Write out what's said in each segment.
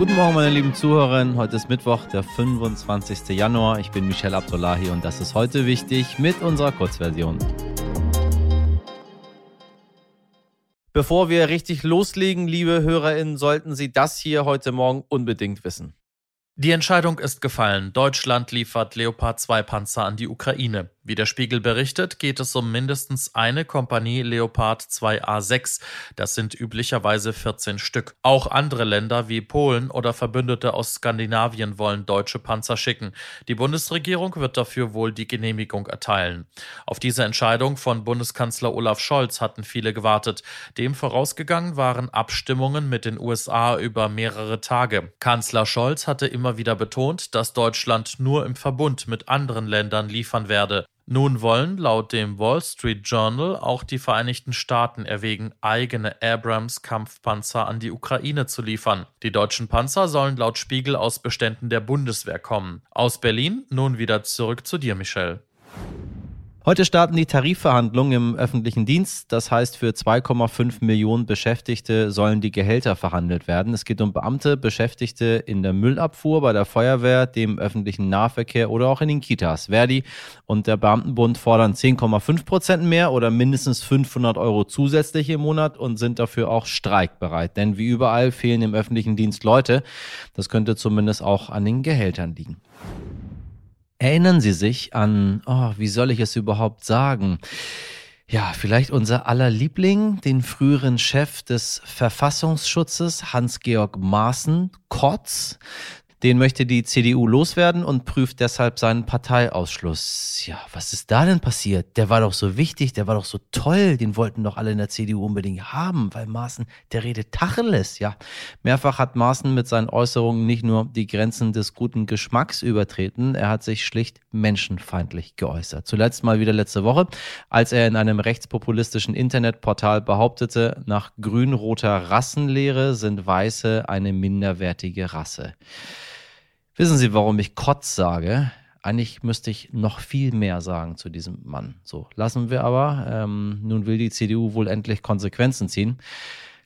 Guten Morgen, meine lieben Zuhörerinnen. Heute ist Mittwoch, der 25. Januar. Ich bin Michelle Abdullahi und das ist heute wichtig mit unserer Kurzversion. Bevor wir richtig loslegen, liebe HörerInnen, sollten Sie das hier heute Morgen unbedingt wissen. Die Entscheidung ist gefallen. Deutschland liefert Leopard 2 Panzer an die Ukraine. Wie der Spiegel berichtet, geht es um mindestens eine Kompanie Leopard 2A6. Das sind üblicherweise 14 Stück. Auch andere Länder wie Polen oder Verbündete aus Skandinavien wollen deutsche Panzer schicken. Die Bundesregierung wird dafür wohl die Genehmigung erteilen. Auf diese Entscheidung von Bundeskanzler Olaf Scholz hatten viele gewartet. Dem vorausgegangen waren Abstimmungen mit den USA über mehrere Tage. Kanzler Scholz hatte immer wieder betont, dass Deutschland nur im Verbund mit anderen Ländern liefern werde. Nun wollen laut dem Wall Street Journal auch die Vereinigten Staaten erwägen, eigene Abrams-Kampfpanzer an die Ukraine zu liefern. Die deutschen Panzer sollen laut Spiegel aus Beständen der Bundeswehr kommen. Aus Berlin nun wieder zurück zu dir, Michelle. Heute starten die Tarifverhandlungen im öffentlichen Dienst. Das heißt, für 2,5 Millionen Beschäftigte sollen die Gehälter verhandelt werden. Es geht um Beamte, Beschäftigte in der Müllabfuhr, bei der Feuerwehr, dem öffentlichen Nahverkehr oder auch in den Kitas. Verdi und der Beamtenbund fordern 10,5 Prozent mehr oder mindestens 500 Euro zusätzlich im Monat und sind dafür auch streikbereit. Denn wie überall fehlen im öffentlichen Dienst Leute. Das könnte zumindest auch an den Gehältern liegen. Erinnern Sie sich an, oh, wie soll ich es überhaupt sagen? Ja, vielleicht unser aller Liebling, den früheren Chef des Verfassungsschutzes, Hans-Georg Maaßen, Kotz, den möchte die CDU loswerden und prüft deshalb seinen Parteiausschluss. Ja, was ist da denn passiert? Der war doch so wichtig, der war doch so toll, den wollten doch alle in der CDU unbedingt haben, weil Maaßen, der redet Tacheles, ja. Mehrfach hat Maaßen mit seinen Äußerungen nicht nur die Grenzen des guten Geschmacks übertreten, er hat sich schlicht menschenfeindlich geäußert. Zuletzt mal wieder letzte Woche, als er in einem rechtspopulistischen Internetportal behauptete, nach grün-roter Rassenlehre sind Weiße eine minderwertige Rasse. Wissen Sie, warum ich Kotz sage? Eigentlich müsste ich noch viel mehr sagen zu diesem Mann. So, lassen wir aber. Ähm, nun will die CDU wohl endlich Konsequenzen ziehen.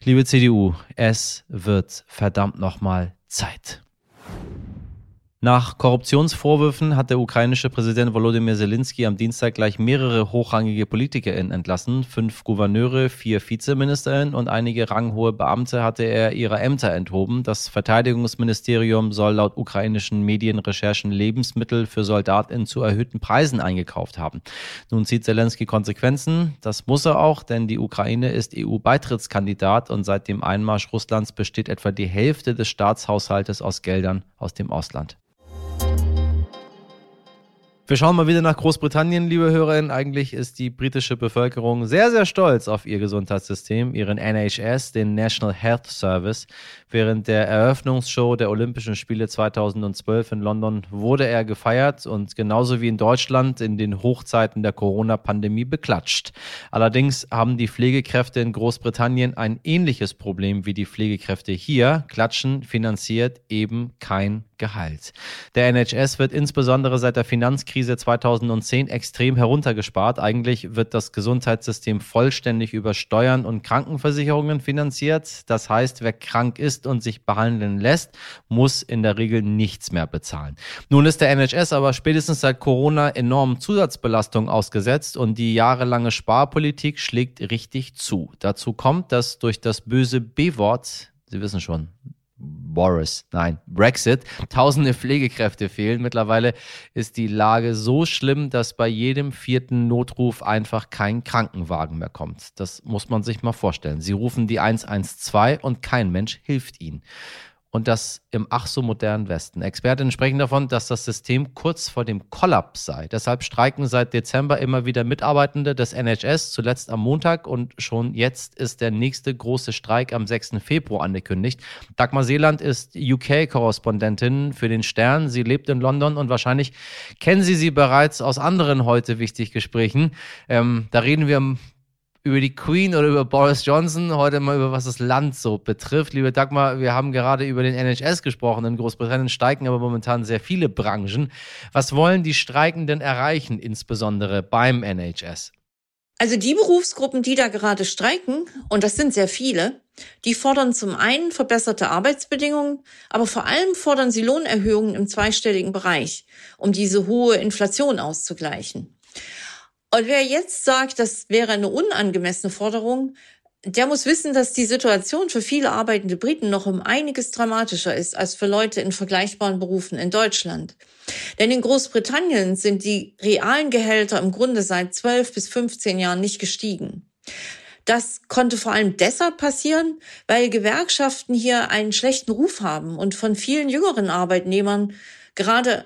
Liebe CDU, es wird verdammt nochmal Zeit. Nach Korruptionsvorwürfen hat der ukrainische Präsident Volodymyr Zelensky am Dienstag gleich mehrere hochrangige PolitikerInnen entlassen. Fünf Gouverneure, vier VizeministerInnen und einige ranghohe Beamte hatte er ihrer Ämter enthoben. Das Verteidigungsministerium soll laut ukrainischen Medienrecherchen Lebensmittel für SoldatInnen zu erhöhten Preisen eingekauft haben. Nun zieht Zelensky Konsequenzen. Das muss er auch, denn die Ukraine ist EU-Beitrittskandidat und seit dem Einmarsch Russlands besteht etwa die Hälfte des Staatshaushaltes aus Geldern aus dem Ausland. Wir schauen mal wieder nach Großbritannien, liebe Hörerinnen. Eigentlich ist die britische Bevölkerung sehr, sehr stolz auf ihr Gesundheitssystem, ihren NHS, den National Health Service. Während der Eröffnungsshow der Olympischen Spiele 2012 in London wurde er gefeiert und genauso wie in Deutschland in den Hochzeiten der Corona-Pandemie beklatscht. Allerdings haben die Pflegekräfte in Großbritannien ein ähnliches Problem wie die Pflegekräfte hier. Klatschen finanziert eben kein Gehalt. Der NHS wird insbesondere seit der Finanzkrise 2010 extrem heruntergespart. Eigentlich wird das Gesundheitssystem vollständig über Steuern und Krankenversicherungen finanziert. Das heißt, wer krank ist und sich behandeln lässt, muss in der Regel nichts mehr bezahlen. Nun ist der NHS aber spätestens seit Corona enormen Zusatzbelastungen ausgesetzt und die jahrelange Sparpolitik schlägt richtig zu. Dazu kommt, dass durch das böse B-Wort Sie wissen schon, Boris, nein, Brexit. Tausende Pflegekräfte fehlen. Mittlerweile ist die Lage so schlimm, dass bei jedem vierten Notruf einfach kein Krankenwagen mehr kommt. Das muss man sich mal vorstellen. Sie rufen die 112 und kein Mensch hilft ihnen und das im ach so modernen Westen. Expertinnen sprechen davon, dass das System kurz vor dem Kollaps sei. Deshalb streiken seit Dezember immer wieder Mitarbeitende des NHS, zuletzt am Montag und schon jetzt ist der nächste große Streik am 6. Februar angekündigt. Dagmar Seeland ist UK-Korrespondentin für den Stern. Sie lebt in London und wahrscheinlich kennen Sie sie bereits aus anderen heute wichtig Gesprächen. Ähm, da reden wir über die Queen oder über Boris Johnson, heute mal über was das Land so betrifft. Liebe Dagmar, wir haben gerade über den NHS gesprochen. In Großbritannien steigen aber momentan sehr viele Branchen. Was wollen die Streikenden erreichen, insbesondere beim NHS? Also die Berufsgruppen, die da gerade streiken, und das sind sehr viele, die fordern zum einen verbesserte Arbeitsbedingungen, aber vor allem fordern sie Lohnerhöhungen im zweistelligen Bereich, um diese hohe Inflation auszugleichen. Und wer jetzt sagt, das wäre eine unangemessene Forderung, der muss wissen, dass die Situation für viele arbeitende Briten noch um einiges dramatischer ist als für Leute in vergleichbaren Berufen in Deutschland. Denn in Großbritannien sind die realen Gehälter im Grunde seit 12 bis 15 Jahren nicht gestiegen. Das konnte vor allem deshalb passieren, weil Gewerkschaften hier einen schlechten Ruf haben und von vielen jüngeren Arbeitnehmern gerade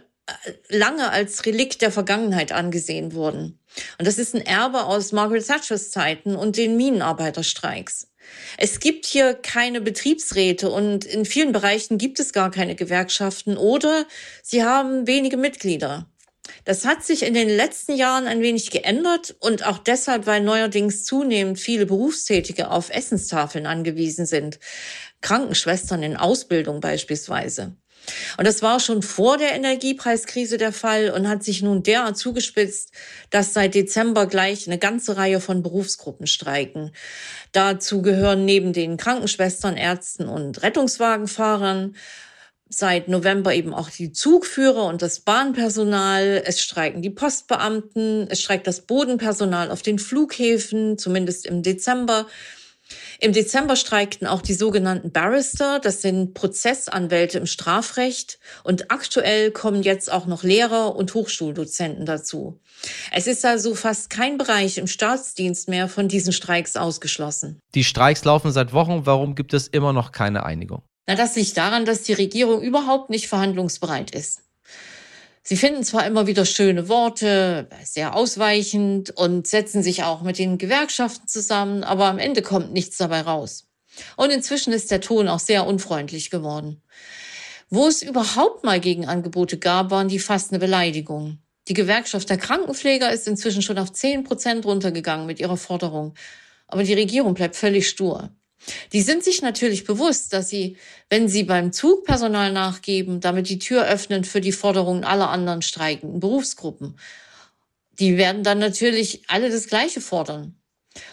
lange als Relikt der Vergangenheit angesehen wurden. Und das ist ein Erbe aus Margaret Thatchers Zeiten und den Minenarbeiterstreiks. Es gibt hier keine Betriebsräte und in vielen Bereichen gibt es gar keine Gewerkschaften oder sie haben wenige Mitglieder. Das hat sich in den letzten Jahren ein wenig geändert und auch deshalb, weil neuerdings zunehmend viele Berufstätige auf Essenstafeln angewiesen sind. Krankenschwestern in Ausbildung beispielsweise. Und das war schon vor der Energiepreiskrise der Fall und hat sich nun derart zugespitzt, dass seit Dezember gleich eine ganze Reihe von Berufsgruppen streiken. Dazu gehören neben den Krankenschwestern, Ärzten und Rettungswagenfahrern seit November eben auch die Zugführer und das Bahnpersonal. Es streiken die Postbeamten, es streikt das Bodenpersonal auf den Flughäfen, zumindest im Dezember. Im Dezember streikten auch die sogenannten Barrister, das sind Prozessanwälte im Strafrecht. Und aktuell kommen jetzt auch noch Lehrer und Hochschuldozenten dazu. Es ist also fast kein Bereich im Staatsdienst mehr von diesen Streiks ausgeschlossen. Die Streiks laufen seit Wochen. Warum gibt es immer noch keine Einigung? Na, das liegt daran, dass die Regierung überhaupt nicht verhandlungsbereit ist. Sie finden zwar immer wieder schöne Worte, sehr ausweichend und setzen sich auch mit den Gewerkschaften zusammen, aber am Ende kommt nichts dabei raus. Und inzwischen ist der Ton auch sehr unfreundlich geworden. Wo es überhaupt mal Gegenangebote gab, waren die fast eine Beleidigung. Die Gewerkschaft der Krankenpfleger ist inzwischen schon auf 10 Prozent runtergegangen mit ihrer Forderung. Aber die Regierung bleibt völlig stur. Die sind sich natürlich bewusst, dass sie, wenn sie beim Zugpersonal nachgeben, damit die Tür öffnen für die Forderungen aller anderen streikenden Berufsgruppen. Die werden dann natürlich alle das Gleiche fordern.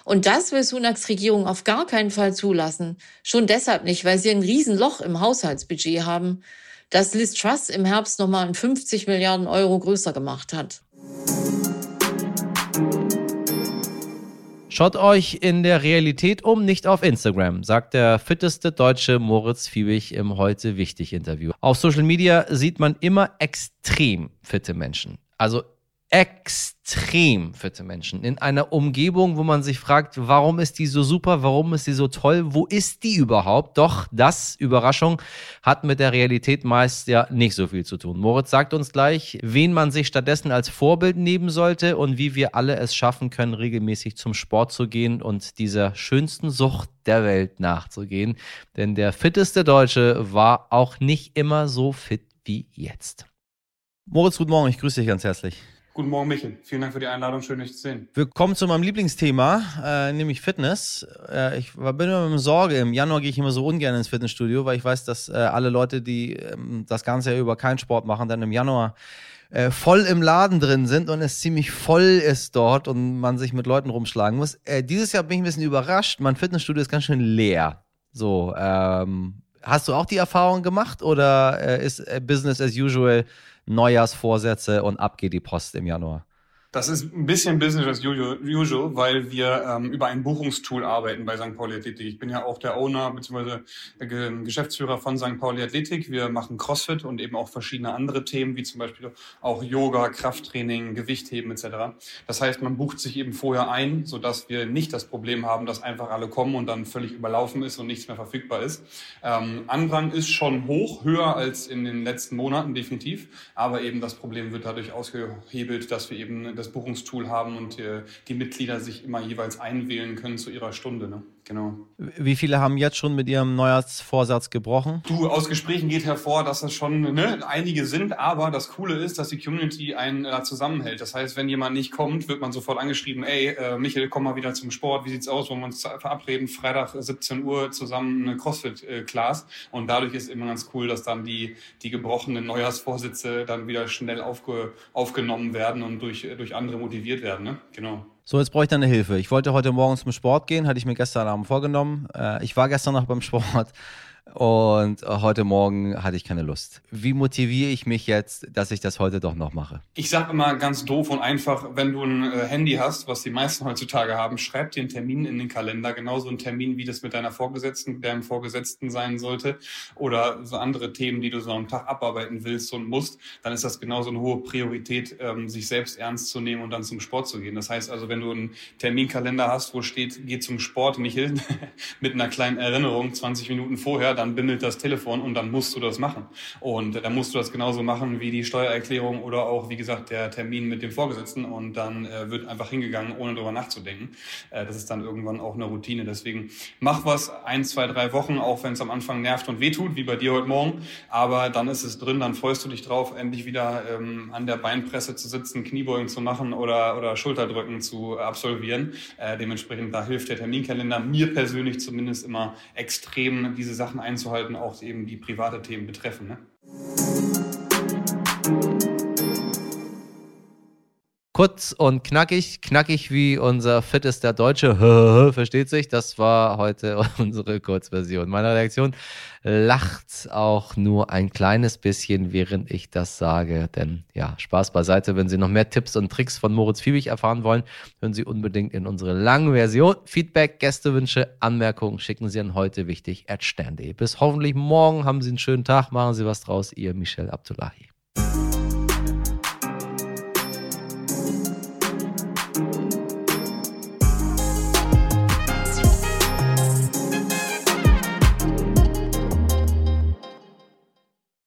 Und das will Sunaks Regierung auf gar keinen Fall zulassen. Schon deshalb nicht, weil sie ein Riesenloch im Haushaltsbudget haben, das Liz Truss im Herbst nochmal in 50 Milliarden Euro größer gemacht hat. Schaut euch in der Realität um, nicht auf Instagram, sagt der fitteste Deutsche Moritz Fiebig im Heute Wichtig Interview. Auf Social Media sieht man immer extrem fitte Menschen. Also extrem fitte Menschen in einer Umgebung, wo man sich fragt, warum ist die so super, warum ist sie so toll, wo ist die überhaupt? Doch das, Überraschung, hat mit der Realität meist ja nicht so viel zu tun. Moritz sagt uns gleich, wen man sich stattdessen als Vorbild nehmen sollte und wie wir alle es schaffen können, regelmäßig zum Sport zu gehen und dieser schönsten Sucht der Welt nachzugehen. Denn der fitteste Deutsche war auch nicht immer so fit wie jetzt. Moritz, guten Morgen, ich grüße dich ganz herzlich. Guten Morgen, Michel. Vielen Dank für die Einladung. Schön, euch zu sehen. Wir kommen zu meinem Lieblingsthema, äh, nämlich Fitness. Äh, ich bin immer mit Sorge. Im Januar gehe ich immer so ungern ins Fitnessstudio, weil ich weiß, dass äh, alle Leute, die ähm, das ganze Jahr über keinen Sport machen, dann im Januar äh, voll im Laden drin sind und es ziemlich voll ist dort und man sich mit Leuten rumschlagen muss. Äh, dieses Jahr bin ich ein bisschen überrascht. Mein Fitnessstudio ist ganz schön leer. So, ähm, hast du auch die Erfahrung gemacht oder äh, ist Business as usual? Neujahrsvorsätze und ab geht die Post im Januar. Das ist ein bisschen Business as usual, weil wir ähm, über ein Buchungstool arbeiten bei St. Pauli Athletik. Ich bin ja auch der Owner bzw. Geschäftsführer von St. Pauli Athletik. Wir machen CrossFit und eben auch verschiedene andere Themen, wie zum Beispiel auch Yoga, Krafttraining, Gewichtheben etc. Das heißt, man bucht sich eben vorher ein, sodass wir nicht das Problem haben, dass einfach alle kommen und dann völlig überlaufen ist und nichts mehr verfügbar ist. Ähm, Andrang ist schon hoch, höher als in den letzten Monaten definitiv, aber eben das Problem wird dadurch ausgehebelt, dass wir eben das das Buchungstool haben und äh, die Mitglieder sich immer jeweils einwählen können zu ihrer Stunde. Ne? Genau. Wie viele haben jetzt schon mit ihrem Neujahrsvorsatz gebrochen? Du, aus Gesprächen geht hervor, dass das schon ne, einige sind, aber das Coole ist, dass die Community einen äh, zusammenhält. Das heißt, wenn jemand nicht kommt, wird man sofort angeschrieben, ey, äh, Michael, komm mal wieder zum Sport, wie sieht's aus, wollen wir uns verabreden, Freitag 17 Uhr zusammen eine Crossfit-Class und dadurch ist immer ganz cool, dass dann die, die gebrochenen Neujahrsvorsätze dann wieder schnell aufge, aufgenommen werden und durch, durch andere motiviert werden, ne? Genau. So, jetzt brauche ich deine Hilfe. Ich wollte heute Morgen zum Sport gehen, hatte ich mir gestern Abend vorgenommen. Äh, ich war gestern noch beim Sport und äh, heute Morgen hatte ich keine Lust. Wie motiviere ich mich jetzt, dass ich das heute doch noch mache? Ich sage immer ganz doof und einfach, wenn du ein äh, Handy hast, was die meisten heutzutage haben, schreib dir einen Termin in den Kalender, genauso einen Termin, wie das mit deiner Vorgesetzten, deinem Vorgesetzten sein sollte oder so andere Themen, die du so am Tag abarbeiten willst und musst, dann ist das genauso eine hohe Priorität, ähm, sich selbst ernst zu nehmen und dann zum Sport zu gehen. Das heißt also, wenn du einen Terminkalender hast, wo steht, geh zum Sport, nicht mit einer kleinen Erinnerung 20 Minuten vorher, dann bimmelt das Telefon und dann musst du das machen. Und dann musst du das genauso machen wie die Steuererklärung oder auch, wie gesagt, der Termin mit dem Vorgesetzten und dann äh, wird einfach hingegangen, ohne darüber nachzudenken. Äh, das ist dann irgendwann auch eine Routine. Deswegen mach was ein, zwei, drei Wochen, auch wenn es am Anfang nervt und wehtut, wie bei dir heute Morgen. Aber dann ist es drin, dann freust du dich drauf, endlich wieder ähm, an der Beinpresse zu sitzen, Kniebeugen zu machen oder, oder Schulterdrücken zu absolvieren. Äh, dementsprechend, da hilft der Terminkalender mir persönlich zumindest immer extrem, diese Sachen einzuhalten, auch eben die private Themen betreffen. Ne? Kurz und knackig, knackig wie unser fittester Deutsche, versteht sich. Das war heute unsere Kurzversion. Meine Reaktion lacht auch nur ein kleines bisschen, während ich das sage. Denn ja, Spaß beiseite. Wenn Sie noch mehr Tipps und Tricks von Moritz Fiebig erfahren wollen, hören Sie unbedingt in unsere lange Version. Feedback, Gästewünsche, Anmerkungen schicken Sie an heute wichtig at. Bis hoffentlich morgen. Haben Sie einen schönen Tag. Machen Sie was draus. Ihr Michel Abdullahi.